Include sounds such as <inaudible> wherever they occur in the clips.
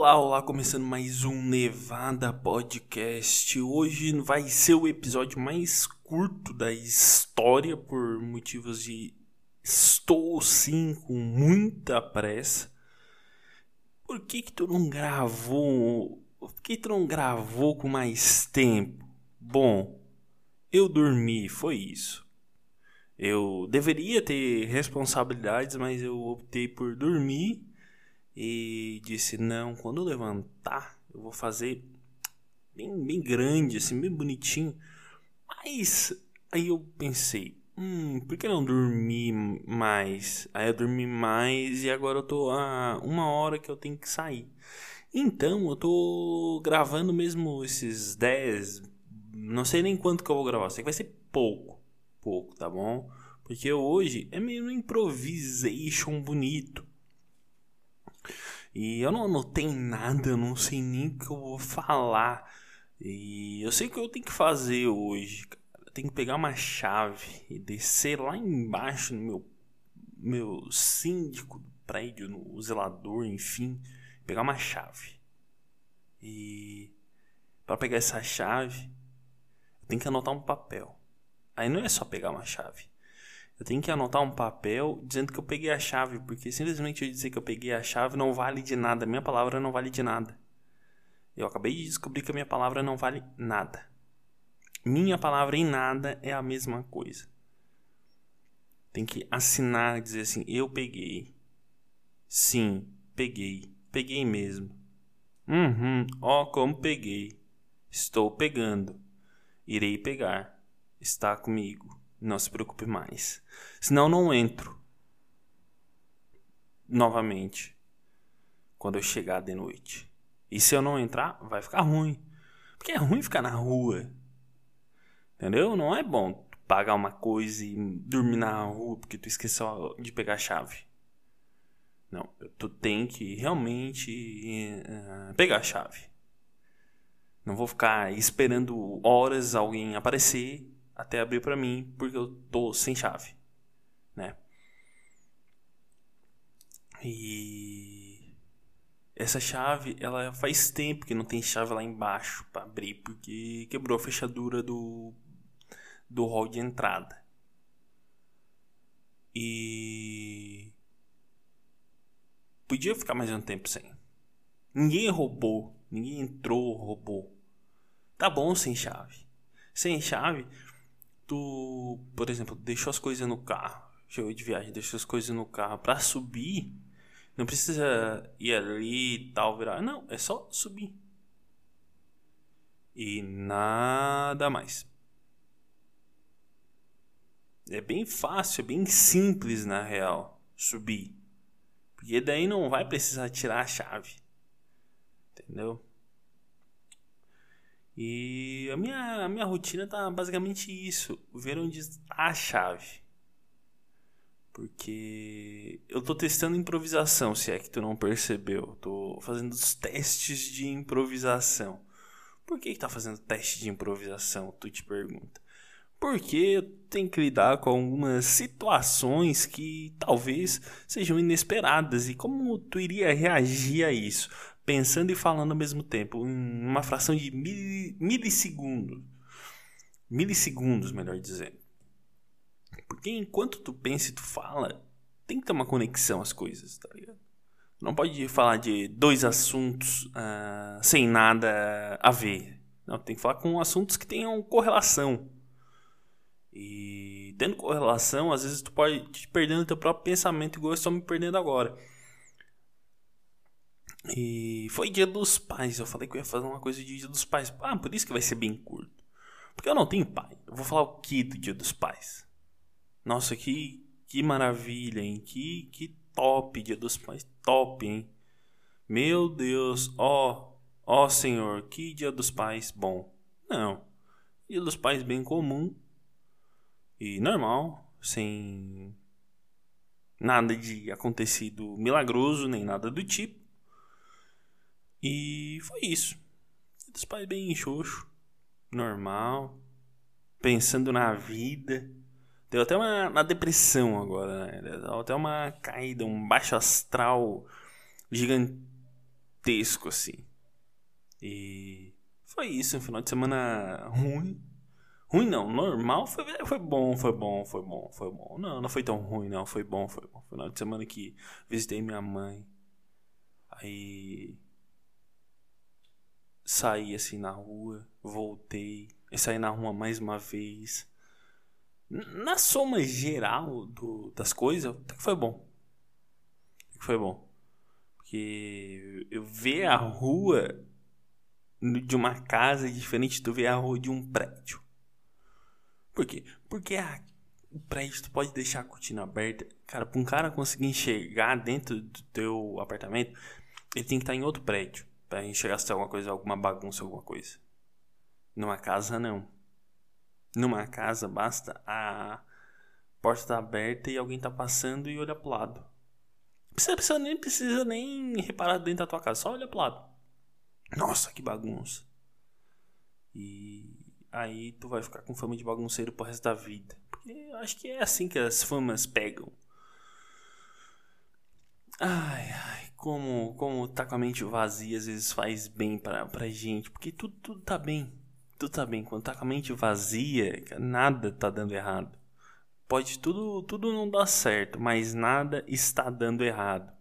Olá, olá, começando mais um Nevada Podcast. Hoje vai ser o episódio mais curto da história por motivos de estou sim com muita pressa. Por que que tu não gravou? Por que tu não gravou com mais tempo? Bom, eu dormi, foi isso. Eu deveria ter responsabilidades, mas eu optei por dormir e disse: Não, quando eu levantar, eu vou fazer bem, bem grande, assim, bem bonitinho. Mas aí eu pensei: Hum, por que não dormir mais? Aí eu dormi mais e agora eu tô a uma hora que eu tenho que sair. Então eu tô gravando mesmo esses 10, não sei nem quanto que eu vou gravar, sei que vai ser pouco, pouco, tá bom? Porque hoje é meio um improvisation bonito. E eu não anotei nada, eu não sei nem o que eu vou falar. E eu sei o que eu tenho que fazer hoje. Eu tenho que pegar uma chave e descer lá embaixo no meu, meu síndico do prédio, no zelador, enfim. Pegar uma chave. E para pegar essa chave, eu tenho que anotar um papel. Aí não é só pegar uma chave. Eu tenho que anotar um papel dizendo que eu peguei a chave, porque simplesmente eu dizer que eu peguei a chave não vale de nada. Minha palavra não vale de nada. Eu acabei de descobrir que a minha palavra não vale nada. Minha palavra em nada é a mesma coisa. Tem que assinar, dizer assim: eu peguei. Sim, peguei. Peguei mesmo. Uhum, ó, como peguei. Estou pegando. Irei pegar. Está comigo. Não se preocupe mais. Senão não entro. Novamente. Quando eu chegar de noite. E se eu não entrar, vai ficar ruim. Porque é ruim ficar na rua. Entendeu? Não é bom pagar uma coisa e dormir na rua porque tu esqueceu de pegar a chave. Não, tu tem que realmente uh, pegar a chave. Não vou ficar esperando horas alguém aparecer até abrir para mim, porque eu tô sem chave, né? E essa chave, ela faz tempo que não tem chave lá embaixo para abrir, porque quebrou a fechadura do do hall de entrada. E podia ficar mais um tempo sem. Ninguém roubou, ninguém entrou, roubou. Tá bom sem chave. Sem chave, tu, por exemplo, deixou as coisas no carro, chegou de viagem, deixou as coisas no carro para subir, não precisa ir ali e tal, virar. Não, é só subir. E nada mais. É bem fácil, é bem simples na real subir. Porque daí não vai precisar tirar a chave. Entendeu? E a minha, a minha rotina tá basicamente isso: ver onde está a chave. Porque eu tô testando improvisação, se é que tu não percebeu. Tô fazendo os testes de improvisação. Por que, que tá fazendo teste de improvisação? Tu te pergunta. Porque tenho que lidar com algumas situações que talvez sejam inesperadas. E como tu iria reagir a isso? Pensando e falando ao mesmo tempo, em uma fração de milissegundos. Milissegundos, melhor dizendo. Porque enquanto tu pensa e tu fala, tem que ter uma conexão às coisas, tá ligado? Não pode falar de dois assuntos uh, sem nada a ver. Não, tem que falar com assuntos que tenham correlação. E tendo correlação, às vezes tu pode ir perdendo teu próprio pensamento, igual eu estou me perdendo agora. E foi dia dos pais. Eu falei que eu ia fazer uma coisa de dia dos pais. Ah, por isso que vai ser bem curto. Porque eu não tenho pai. Eu vou falar o que do dia dos pais? Nossa, que, que maravilha, hein? Que, que top dia dos pais. Top, hein? Meu Deus, ó, ó Senhor, que dia dos pais bom. Não. Dia dos pais bem comum e normal, sem nada de acontecido milagroso nem nada do tipo. E foi isso. Dos pais bem xoxo, normal, pensando na vida. Deu até uma, uma depressão agora, né? Deu até uma caída, um baixo astral gigante. gigantesco assim. E foi isso, um final de semana ruim. Ruim não, normal foi, foi bom, foi bom, foi bom, foi bom. Não, não foi tão ruim não, foi bom, foi bom. Final de semana que visitei minha mãe. Aí saí assim na rua, voltei, e saí na rua mais uma vez. Na soma geral do, das coisas, até que foi bom. Até que foi bom. Porque eu ver a rua de uma casa diferente do ver a rua de um prédio. Por quê? Porque a, o prédio tu pode deixar a cortina aberta. Cara, para um cara conseguir enxergar dentro do teu apartamento, ele tem que estar em outro prédio. Pra enxergar se tem alguma coisa, alguma bagunça, alguma coisa. Numa casa, não. Numa casa, basta a porta tá aberta e alguém tá passando e olha pro lado. Você precisa, nem precisa nem reparar dentro da tua casa, só olha pro lado. Nossa, que bagunça. E aí tu vai ficar com fama de bagunceiro pro resto da vida. Porque acho que é assim que as famas pegam. Ai, ai, como, como tá com a mente vazia às vezes faz bem pra, pra gente. Porque tudo, tudo tá bem. Tudo tá bem. Quando tá com a mente vazia, nada tá dando errado. Pode tudo, tudo não dar certo, mas nada está dando errado.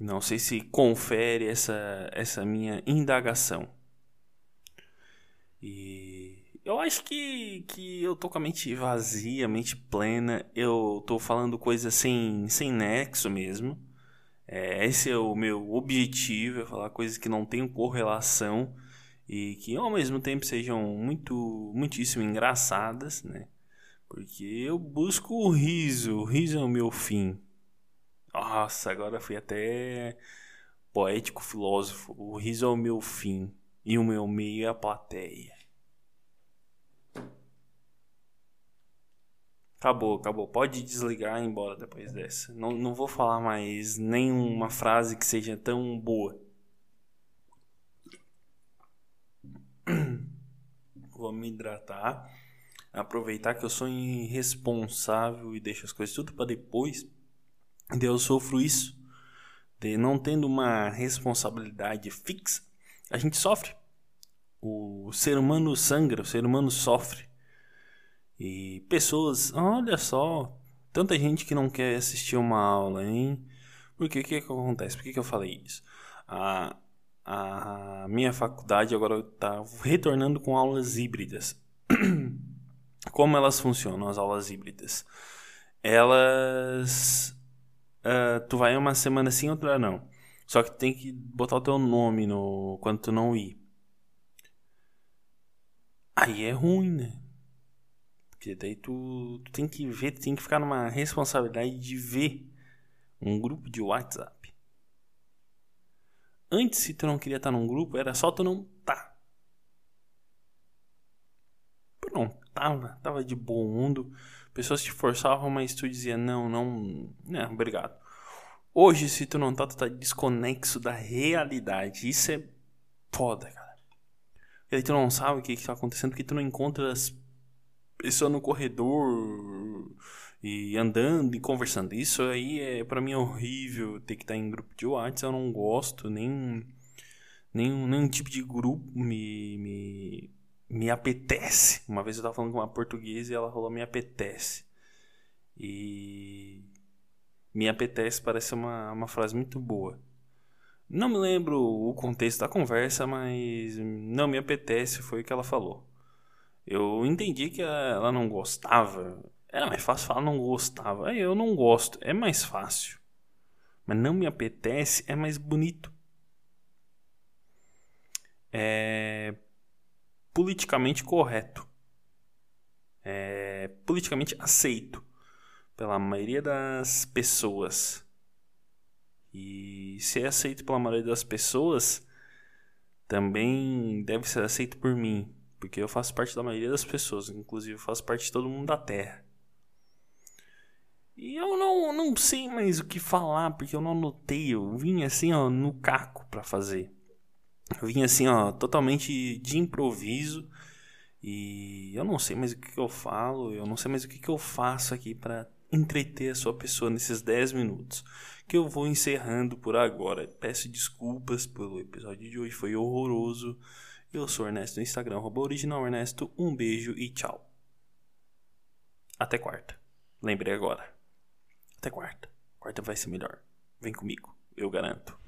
Não sei se confere essa, essa minha indagação. E eu acho que, que eu tô com a mente vazia, mente plena. Eu tô falando coisas sem, sem nexo mesmo. É, esse é o meu objetivo, é falar coisas que não tenham correlação e que ao mesmo tempo sejam muito, muitíssimo engraçadas, né? Porque eu busco o riso, o riso é o meu fim. Nossa, agora fui até poético filósofo. O riso é o meu fim e o meu meio é a plateia. Acabou, acabou. Pode desligar e ir embora depois dessa. Não, não vou falar mais nenhuma frase que seja tão boa. <clears throat> Vou me hidratar. Aproveitar que eu sou irresponsável e deixo as coisas tudo para depois. Eu sofro isso. De não tendo uma responsabilidade fixa, a gente sofre. O ser humano sangra, o ser humano sofre. E pessoas, olha só, tanta gente que não quer assistir uma aula, hein? Por que que, que acontece? Por que, que eu falei isso? A, a minha faculdade agora está retornando com aulas híbridas. <clears throat> Como elas funcionam, as aulas híbridas? Elas. Uh, tu vai uma semana sim, outra não. Só que tem que botar o teu nome no quando tu não ir. Aí é ruim, né? Porque daí tu, tu tem que ver, tu tem que ficar numa responsabilidade de ver um grupo de WhatsApp. Antes, se tu não queria estar num grupo, era só tu não tá. Tu não tava, tava de bom mundo. Pessoas te forçavam, mas tu dizia não, não, não, obrigado. Hoje, se tu não tá, tu tá desconexo da realidade. Isso é foda, cara. E aí tu não sabe o que, que tá acontecendo porque tu não encontra as pessoa no corredor e andando e conversando. Isso aí é para mim é horrível ter que estar em grupo de WhatsApp. Eu não gosto nem nenhum, nenhum tipo de grupo me, me, me apetece. Uma vez eu tava falando com uma portuguesa e ela falou me apetece. E me apetece parece uma, uma frase muito boa. Não me lembro o contexto da conversa, mas não me apetece foi o que ela falou. Eu entendi que ela não gostava. Era mais fácil falar não gostava. Aí eu não gosto, é mais fácil. Mas não me apetece, é mais bonito. É politicamente correto. É politicamente aceito pela maioria das pessoas. E se é aceito pela maioria das pessoas, também deve ser aceito por mim. Porque eu faço parte da maioria das pessoas, inclusive eu faço parte de todo mundo da Terra. E eu não, não sei mais o que falar, porque eu não anotei. Eu vim assim, ó, no caco para fazer. Eu vim assim, ó, totalmente de improviso. E eu não sei mais o que, eu falo, eu não sei mais o que, que eu faço aqui para entreter a sua pessoa nesses 10 minutos. Que eu vou encerrando por agora. Peço desculpas pelo episódio de hoje, foi horroroso. Eu sou Ernesto no Instagram, original Ernesto. Um beijo e tchau. Até quarta. Lembrei agora. Até quarta. Quarta vai ser melhor. Vem comigo, eu garanto.